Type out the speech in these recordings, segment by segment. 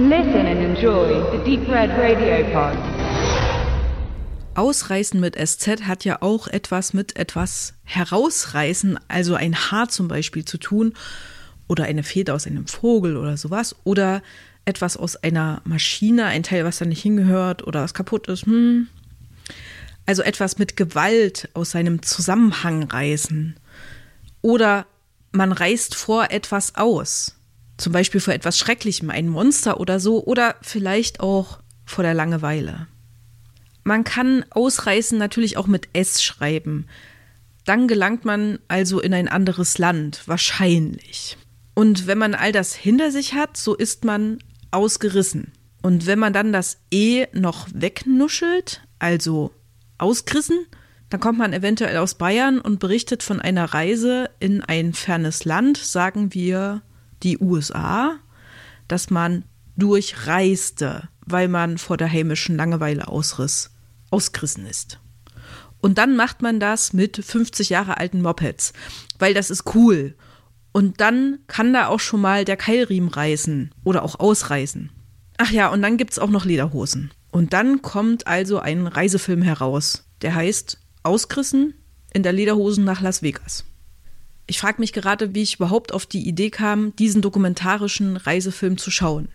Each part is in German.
Listen and enjoy the Deep Red Radio Pod. Ausreißen mit SZ hat ja auch etwas mit etwas herausreißen, also ein Haar zum Beispiel zu tun oder eine Feder aus einem Vogel oder sowas oder etwas aus einer Maschine, ein Teil, was da nicht hingehört oder was kaputt ist. Hm. Also etwas mit Gewalt aus seinem Zusammenhang reißen. Oder man reißt vor etwas aus. Zum Beispiel vor etwas Schrecklichem, ein Monster oder so, oder vielleicht auch vor der Langeweile. Man kann ausreißen natürlich auch mit S schreiben. Dann gelangt man also in ein anderes Land, wahrscheinlich. Und wenn man all das hinter sich hat, so ist man ausgerissen. Und wenn man dann das E noch wegnuschelt, also ausgerissen, dann kommt man eventuell aus Bayern und berichtet von einer Reise in ein fernes Land, sagen wir die USA, dass man durchreiste, weil man vor der heimischen Langeweile ausriss ausgerissen ist. Und dann macht man das mit 50 Jahre alten Mopeds, weil das ist cool. Und dann kann da auch schon mal der Keilriemen reißen oder auch ausreißen. Ach ja, und dann gibt es auch noch Lederhosen. Und dann kommt also ein Reisefilm heraus, der heißt Ausgerissen in der Lederhosen nach Las Vegas. Ich frage mich gerade, wie ich überhaupt auf die Idee kam, diesen dokumentarischen Reisefilm zu schauen.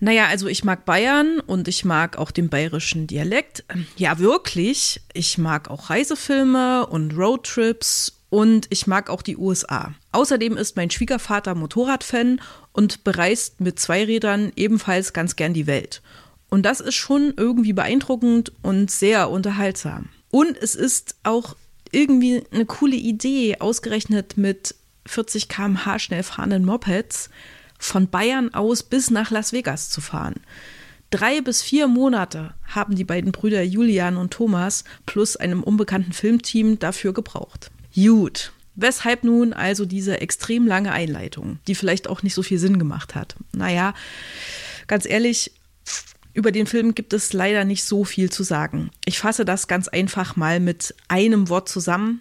Naja, also ich mag Bayern und ich mag auch den bayerischen Dialekt. Ja, wirklich. Ich mag auch Reisefilme und Roadtrips und ich mag auch die USA. Außerdem ist mein Schwiegervater Motorradfan und bereist mit Zweirädern ebenfalls ganz gern die Welt. Und das ist schon irgendwie beeindruckend und sehr unterhaltsam. Und es ist auch irgendwie eine coole Idee, ausgerechnet mit 40 km/h schnell fahrenden Mopeds von Bayern aus bis nach Las Vegas zu fahren. Drei bis vier Monate haben die beiden Brüder Julian und Thomas plus einem unbekannten Filmteam dafür gebraucht. Gut. Weshalb nun also diese extrem lange Einleitung, die vielleicht auch nicht so viel Sinn gemacht hat? Naja, ganz ehrlich, über den Film gibt es leider nicht so viel zu sagen. Ich fasse das ganz einfach mal mit einem Wort zusammen.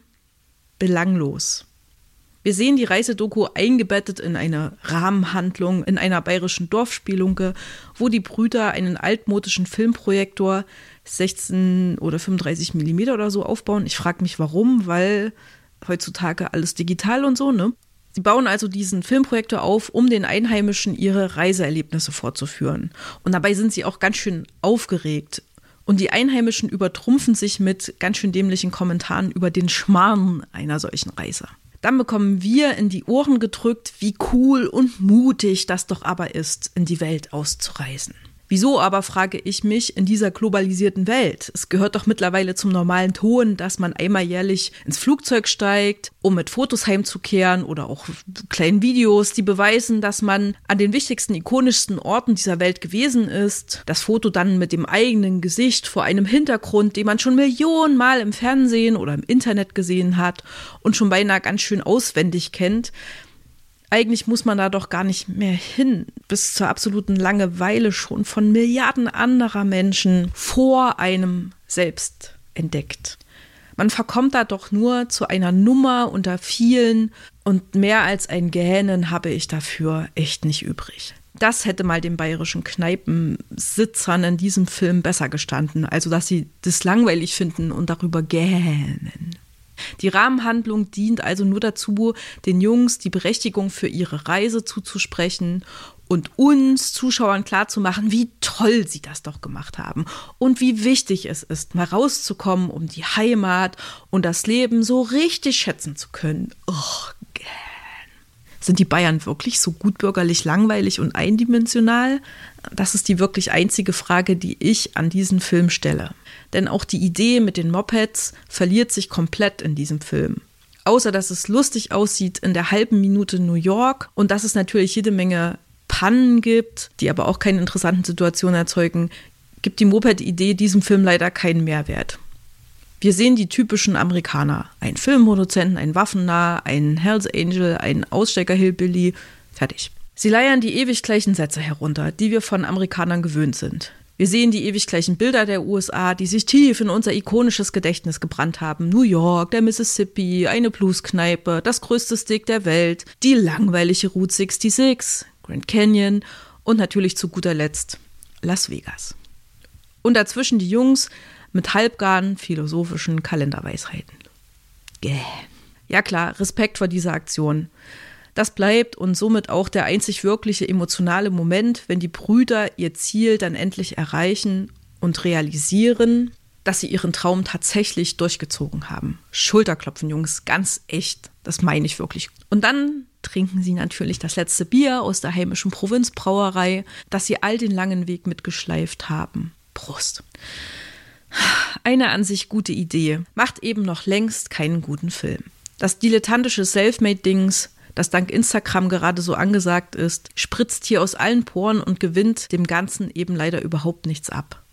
Belanglos. Wir sehen die Reisedoku eingebettet in eine Rahmenhandlung in einer bayerischen Dorfspielunke, wo die Brüder einen altmodischen Filmprojektor 16 oder 35 Millimeter oder so aufbauen. Ich frage mich warum, weil heutzutage alles digital und so, ne? Sie bauen also diesen Filmprojektor auf, um den Einheimischen ihre Reiseerlebnisse vorzuführen. Und dabei sind sie auch ganz schön aufgeregt. Und die Einheimischen übertrumpfen sich mit ganz schön dämlichen Kommentaren über den Schmarrn einer solchen Reise. Dann bekommen wir in die Ohren gedrückt, wie cool und mutig das doch aber ist, in die Welt auszureisen. Wieso aber, frage ich mich, in dieser globalisierten Welt? Es gehört doch mittlerweile zum normalen Ton, dass man einmal jährlich ins Flugzeug steigt, um mit Fotos heimzukehren oder auch kleinen Videos, die beweisen, dass man an den wichtigsten, ikonischsten Orten dieser Welt gewesen ist. Das Foto dann mit dem eigenen Gesicht vor einem Hintergrund, den man schon Millionenmal im Fernsehen oder im Internet gesehen hat und schon beinahe ganz schön auswendig kennt eigentlich muss man da doch gar nicht mehr hin, bis zur absoluten Langeweile schon von Milliarden anderer Menschen vor einem selbst entdeckt. Man verkommt da doch nur zu einer Nummer unter vielen und mehr als ein Gähnen habe ich dafür echt nicht übrig. Das hätte mal den bayerischen Kneipensitzern in diesem Film besser gestanden, also dass sie das langweilig finden und darüber gähnen. Die Rahmenhandlung dient also nur dazu, den Jungs die Berechtigung für ihre Reise zuzusprechen und uns Zuschauern klarzumachen, wie toll sie das doch gemacht haben und wie wichtig es ist, mal rauszukommen, um die Heimat und das Leben so richtig schätzen zu können. Oh, sind die Bayern wirklich so gutbürgerlich langweilig und eindimensional? Das ist die wirklich einzige Frage, die ich an diesen Film stelle. Denn auch die Idee mit den Mopeds verliert sich komplett in diesem Film. Außer dass es lustig aussieht in der halben Minute New York und dass es natürlich jede Menge Pannen gibt, die aber auch keine interessanten Situationen erzeugen, gibt die Moped-Idee diesem Film leider keinen Mehrwert. Wir sehen die typischen Amerikaner. Ein Filmproduzenten, ein Waffennah, ein Hells Angel, ein Aussteiger-Hillbilly. Fertig. Sie leiern die ewig gleichen Sätze herunter, die wir von Amerikanern gewöhnt sind. Wir sehen die ewig gleichen Bilder der USA, die sich tief in unser ikonisches Gedächtnis gebrannt haben. New York, der Mississippi, eine Blueskneipe, das größte Steak der Welt, die langweilige Route 66, Grand Canyon Und natürlich zu guter Letzt Las Vegas. Und dazwischen die Jungs mit halbgaren philosophischen Kalenderweisheiten. Gäh. Ja klar, Respekt vor dieser Aktion. Das bleibt und somit auch der einzig wirkliche emotionale Moment, wenn die Brüder ihr Ziel dann endlich erreichen und realisieren, dass sie ihren Traum tatsächlich durchgezogen haben. Schulterklopfen, Jungs, ganz echt. Das meine ich wirklich. Und dann trinken sie natürlich das letzte Bier aus der heimischen Provinzbrauerei, das sie all den langen Weg mitgeschleift haben. Prost. Eine an sich gute Idee, macht eben noch längst keinen guten Film. Das dilettantische Selfmade-Dings, das dank Instagram gerade so angesagt ist, spritzt hier aus allen Poren und gewinnt dem Ganzen eben leider überhaupt nichts ab.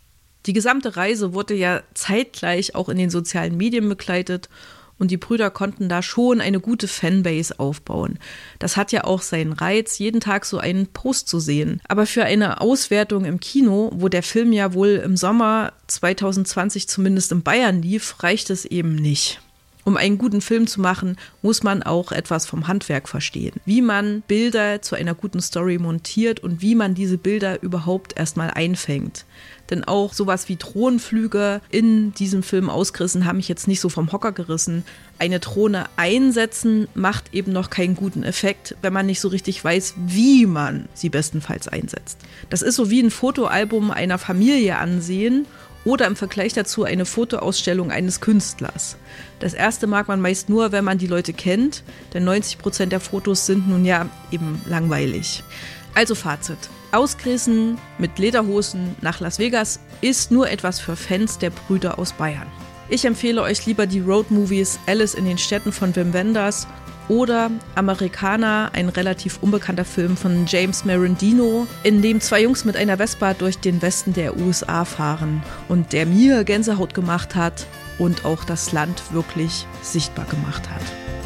Die gesamte Reise wurde ja zeitgleich auch in den sozialen Medien begleitet und die Brüder konnten da schon eine gute Fanbase aufbauen. Das hat ja auch seinen Reiz, jeden Tag so einen Post zu sehen. Aber für eine Auswertung im Kino, wo der Film ja wohl im Sommer 2020 zumindest in Bayern lief, reicht es eben nicht. Um einen guten Film zu machen, muss man auch etwas vom Handwerk verstehen. Wie man Bilder zu einer guten Story montiert und wie man diese Bilder überhaupt erstmal einfängt. Denn auch sowas wie Drohnenflüge in diesem Film ausgerissen haben mich jetzt nicht so vom Hocker gerissen. Eine Drohne einsetzen macht eben noch keinen guten Effekt, wenn man nicht so richtig weiß, wie man sie bestenfalls einsetzt. Das ist so wie ein Fotoalbum einer Familie ansehen oder im Vergleich dazu eine Fotoausstellung eines Künstlers. Das erste mag man meist nur, wenn man die Leute kennt, denn 90 Prozent der Fotos sind nun ja eben langweilig. Also Fazit. Ausgerissen mit Lederhosen nach Las Vegas ist nur etwas für Fans der Brüder aus Bayern. Ich empfehle euch lieber die Road-Movies Alice in den Städten von Wim Wenders oder Amerikaner, ein relativ unbekannter Film von James Marandino, in dem zwei Jungs mit einer Vespa durch den Westen der USA fahren und der mir Gänsehaut gemacht hat und auch das Land wirklich sichtbar gemacht hat.